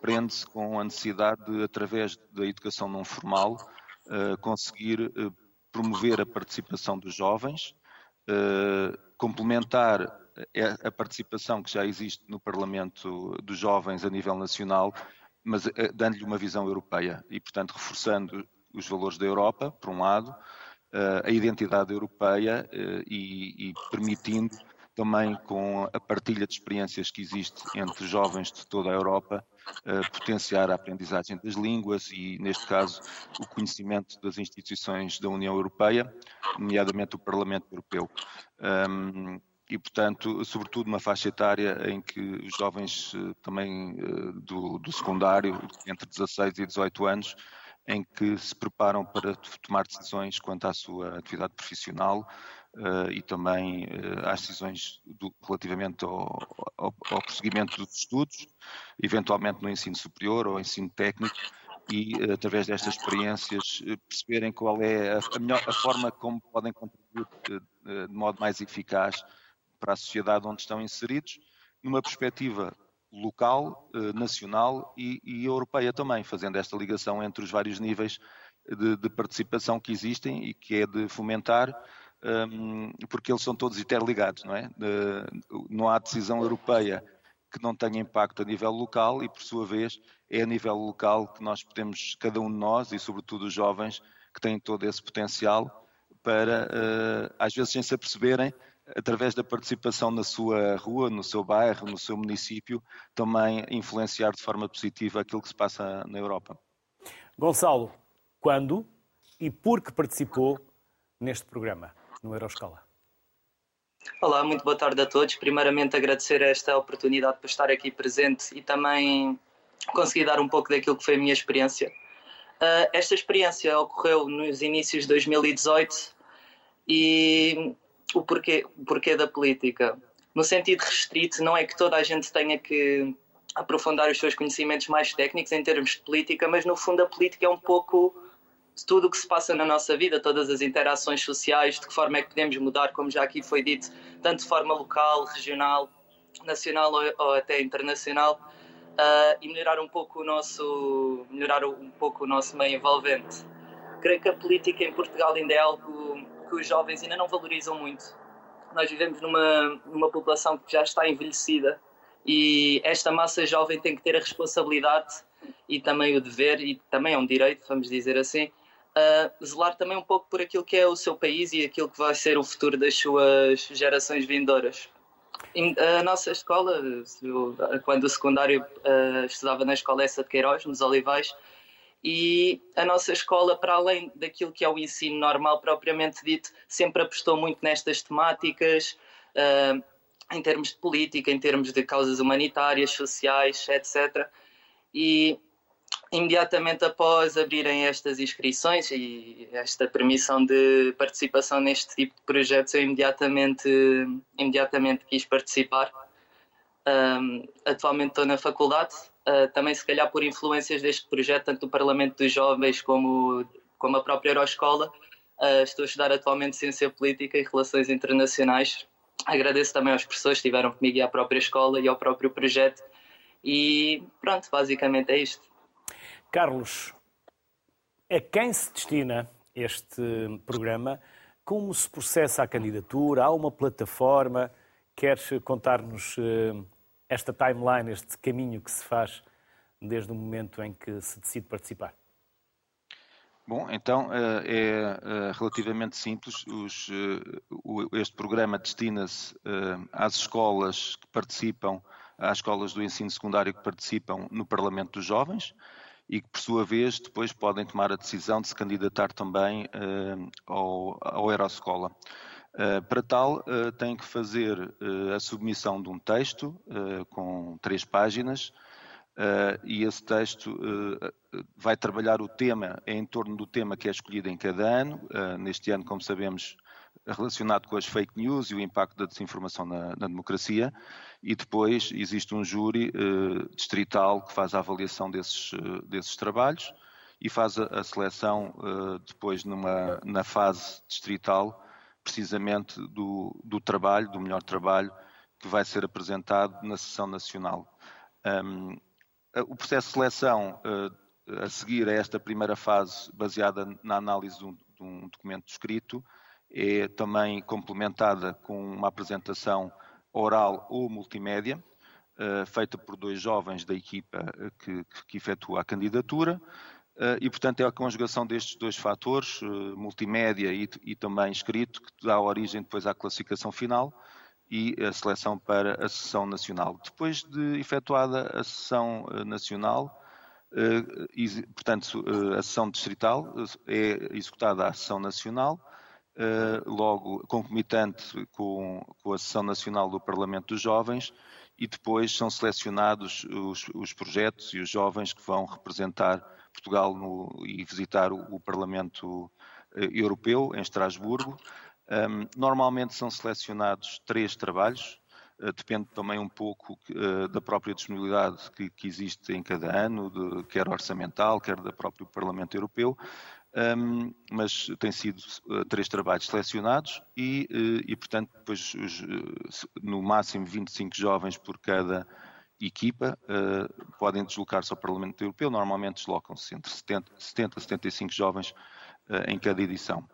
prende-se com a necessidade de, através da educação não formal, uh, conseguir uh, promover a participação dos jovens, uh, complementar a participação que já existe no Parlamento dos Jovens a nível nacional, mas dando-lhe uma visão europeia e, portanto, reforçando os valores da Europa, por um lado, a identidade europeia e, e permitindo também com a partilha de experiências que existe entre jovens de toda a Europa, uh, potenciar a aprendizagem das línguas e, neste caso, o conhecimento das instituições da União Europeia, nomeadamente o Parlamento Europeu. E, portanto, sobretudo uma faixa etária em que os jovens também do, do secundário, entre 16 e 18 anos, em que se preparam para tomar decisões quanto à sua atividade profissional, uh, e também uh, às decisões do, relativamente ao, ao, ao, prosseguimento dos estudos, eventualmente no ensino superior ou ensino técnico, e uh, através destas experiências perceberem qual é a, a, melhor, a forma como podem contribuir de modo mais eficaz para a sociedade onde estão inseridos, numa perspectiva local, nacional e, e, europeia também, fazendo esta ligação entre os vários níveis de, de participação que existem e que é de fomentar porque eles são todos interligados, não é? Não há decisão europeia que não tenha impacto a nível local e, por sua vez, é a nível local que nós podemos, cada um de nós e, sobretudo, os jovens, que têm todo esse potencial para, ah, às vezes, sem se aperceberem, através da participação na sua rua, no seu bairro, no seu município, também influenciar de forma positiva aquilo que se passa na Europa. Gonçalo, quando e por que participou neste programa no Euroscola? Olá, muito boa tarde a todos. Primeiramente, agradecer esta oportunidade por estar aqui presente e também conseguir dar um pouco daquilo que foi a minha experiência. Uh, esta experiência ocorreu nos inícios de 2018 e o porquê, o porquê da política. No sentido restrito, não é que toda a gente tenha que aprofundar os seus conhecimentos mais técnicos em termos de política, mas no fundo a política é um pouco tudo o que se passa na nossa vida, todas as interações sociais, de que forma é que podemos mudar, como já aqui foi dito, tanto de forma local, regional, nacional ou, ou até internacional, uh, e melhorar um pouco o nosso melhorar um pouco o nosso meio envolvente. Creio que a política em Portugal ainda é algo que os jovens ainda não valorizam muito. Nós vivemos numa, numa população que já está envelhecida e esta massa jovem tem que ter a responsabilidade e também o dever, e também é um direito, vamos dizer assim, uh, zelar também um pouco por aquilo que é o seu país e aquilo que vai ser o futuro das suas gerações vindouras. A nossa escola, quando o secundário uh, estudava na escola Essa de Queiroz, nos Olivais, e a nossa escola, para além daquilo que é o ensino normal propriamente dito, sempre apostou muito nestas temáticas, uh, em termos de política, em termos de causas humanitárias, sociais, etc. E imediatamente após abrirem estas inscrições e esta permissão de participação neste tipo de projetos, eu imediatamente, imediatamente quis participar. Um, atualmente estou na faculdade, uh, também se calhar por influências deste projeto, tanto do Parlamento dos Jovens como, como a própria Euroscola. Uh, estou a estudar atualmente Ciência Política e Relações Internacionais. Agradeço também aos professores que estiveram comigo e à própria escola e ao próprio projeto. E pronto, basicamente é isto. Carlos, a quem se destina este programa? Como se processa a candidatura? Há uma plataforma? Queres contar-nos eh, esta timeline, este caminho que se faz desde o momento em que se decide participar? Bom, então eh, é eh, relativamente simples. este programa destina-se às escolas que participam, às escolas do ensino secundário que participam no Parlamento dos Jovens e que, por sua vez, depois podem tomar a decisão de se candidatar também ao, ao Euroscola. Uh, para tal, uh, têm que fazer uh, a submissão de um texto com três páginas e esse texto vai trabalhar o tema em torno do tema que é escolhido em cada ano. neste ano, como sabemos, relacionado com as fake news e o impacto da desinformação na, na democracia e depois existe um júri eh, distrital que faz a avaliação desses, eh, desses trabalhos e faz a, seleção eh, depois numa, na fase distrital precisamente do, do trabalho, do melhor trabalho que vai ser apresentado na sessão nacional. Um, o processo de seleção uh, a seguir a esta primeira fase, baseada na análise de um, de um documento escrito, é também complementada com uma apresentação oral ou multimédia, uh, feita por dois jovens da equipa eh, que, que efetua a candidatura. Uh, e, portanto, é a conjugação destes dois fatores, uh, multimédia e, e, também escrito, que dá origem depois à classificação final e a seleção para a sessão nacional. Depois de efetuada a sessão uh, nacional, portanto, a sessão distrital é executada a sessão nacional, eh, logo concomitante com, com, a sessão nacional do Parlamento dos Jovens, e depois são selecionados os, os projetos e os jovens que vão representar Portugal no, e visitar o, o Parlamento eh, Europeu em Estrasburgo. Um, normalmente são selecionados três trabalhos, uh, depende também um pouco uh, da própria disponibilidade que, que, existe em cada ano, de, quer orçamental, quer da próprio Parlamento Europeu, um, mas têm sido uh, três trabalhos selecionados e, e portanto, depois os, no máximo 25 jovens por cada equipa podem deslocar-se ao Parlamento Europeu. Normalmente deslocam-se entre 70, 70 e 75 jovens em cada edição.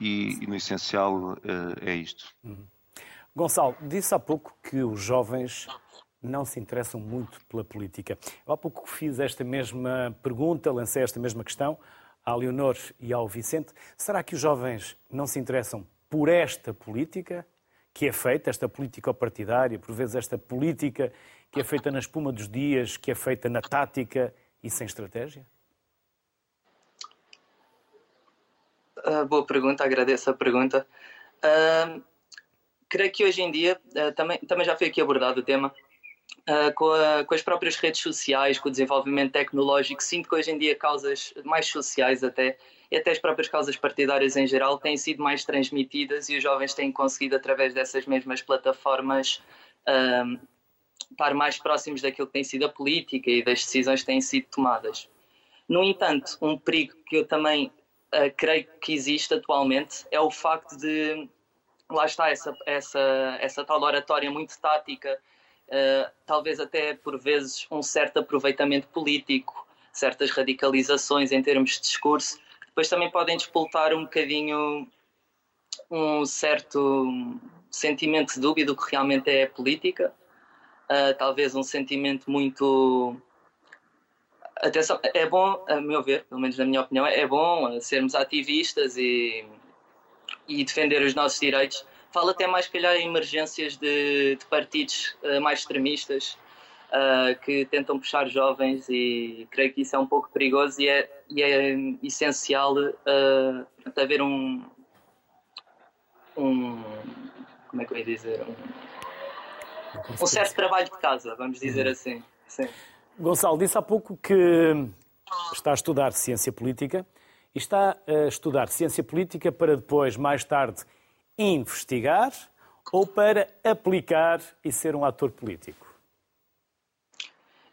E, e no essencial é isto. Uhum. Gonçalo, disse há pouco que os jovens não se interessam muito pela política. Há pouco fiz esta mesma pergunta, lancei esta mesma questão à Leonor e ao Vicente. Será que os jovens não se interessam por esta política que é feita, esta política partidária, por vezes esta política que é feita na espuma dos dias, que é feita na tática e sem estratégia? Uh, boa pergunta, agradeço a pergunta. Uh, creio que hoje em dia, uh, também, também já foi aqui abordado o tema, com, a, com, as próprias redes sociais, com o desenvolvimento tecnológico, sinto que hoje em dia causas mais sociais até, e até as próprias causas partidárias em geral, têm sido mais transmitidas e os jovens têm conseguido, através dessas mesmas plataformas, estar mais próximos daquilo que tem sido a política e das decisões que têm sido tomadas. No entanto, um perigo que eu também uh, creio que existe atualmente é o facto de lá está essa, essa, essa tal oratória muito tática, uh, talvez até por vezes um certo aproveitamento político, certas radicalizações em termos de discurso, depois também podem despoltar um bocadinho um certo sentimento de dúvida do que realmente é a política, uh, talvez um sentimento muito atenção, é bom, a meu ver, pelo menos na minha opinião, é bom sermos ativistas e, e defender os nossos direitos. Falo até mais, calhar, em emergências de, de partidos uh, mais extremistas uh, que tentam puxar jovens e creio que isso é um pouco perigoso e é, e é essencial uh, haver um, um. Como é que eu ia dizer? Um, um certo trabalho de casa, vamos dizer uhum. assim. Sim. Gonçalo, disse há pouco que está a estudar ciência política e está a estudar ciência política para depois, mais tarde, investigar ou para aplicar e ser um ator político?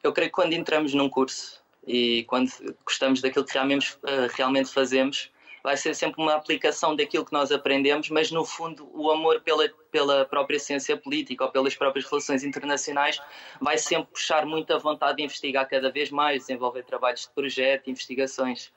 Eu creio que quando entramos num curso e quando gostamos daquilo que realmente, eh, realmente fazemos, vai ser sempre uma aplicação daquilo que nós aprendemos, mas no fundo o amor pela, pela própria ciência política ou pelas próprias relações internacionais vai sempre puxar muita vontade de investigar cada vez mais, desenvolver trabalhos de projeto, investigações.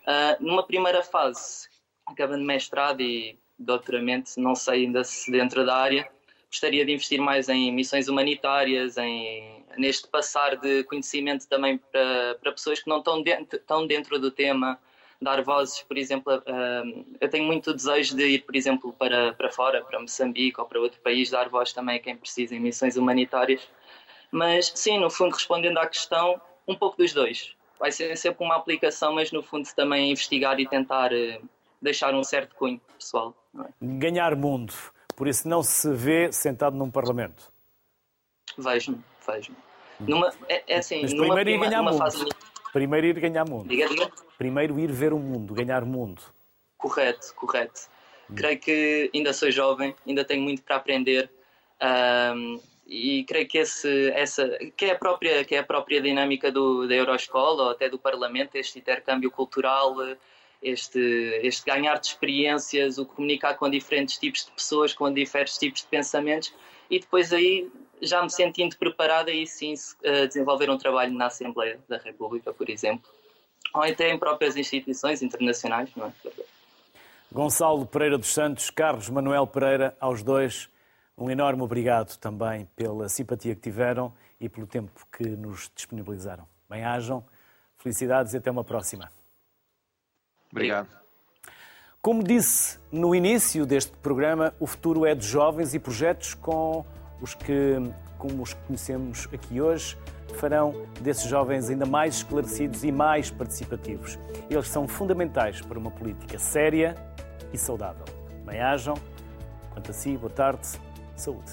Uh, numa primeira fase, acabando mestrado e doutoramento, não sei ainda se dentro da área, gostaria de investir mais em missões humanitárias, em, neste passar de conhecimento também para, para pessoas que não estão dentro, estão dentro do tema, dar vozes, por exemplo, uh, eu tenho muito desejo de ir, por exemplo, para, para fora, para Moçambique ou para outro país, dar voz também a quem precisa em missões humanitárias. Mas sim, no fundo, respondendo à questão, um pouco dos dois. Vai ser sempre uma aplicação, mas no fundo também investigar e tentar uh, deixar um certo cunho pessoal. É? Ganhar mundo. Por isso não se vê sentado num parlamento. Vejo-me, vejo-me. Numa, é, é assim, mas numa primeiro ir ganhar mundo. Fase... Primeiro ir ganhar mundo. Diga, diga. Primeiro ir ver o mundo, ganhar mundo. Correto, correto. Hum. Creio que ainda sou jovem, ainda tenho muito para aprender. Um, e creio que esse, essa que é a própria que é a própria dinâmica do da Euroscola ou até do Parlamento este intercâmbio cultural este este ganhar de experiências o comunicar com diferentes tipos de pessoas com diferentes tipos de pensamentos e depois aí já me sentindo preparado aí sim desenvolver um trabalho na Assembleia da República por exemplo ou até em próprias instituições internacionais, não é? Gonçalo Pereira dos Santos, Carlos Manuel Pereira, aos dois, um enorme obrigado também pela simpatia que tiveram e pelo tempo que nos disponibilizaram. Bem-ajam, felicidades e até uma próxima. Obrigado. Como disse no início deste programa, o futuro é dos jovens e projetos com os que, como os que conhecemos aqui hoje, farão desses jovens ainda mais esclarecidos e mais participativos. Eles são fundamentais para uma política séria e saudável. Bem-ajam. Quanto a si, boa tarde. Saúde.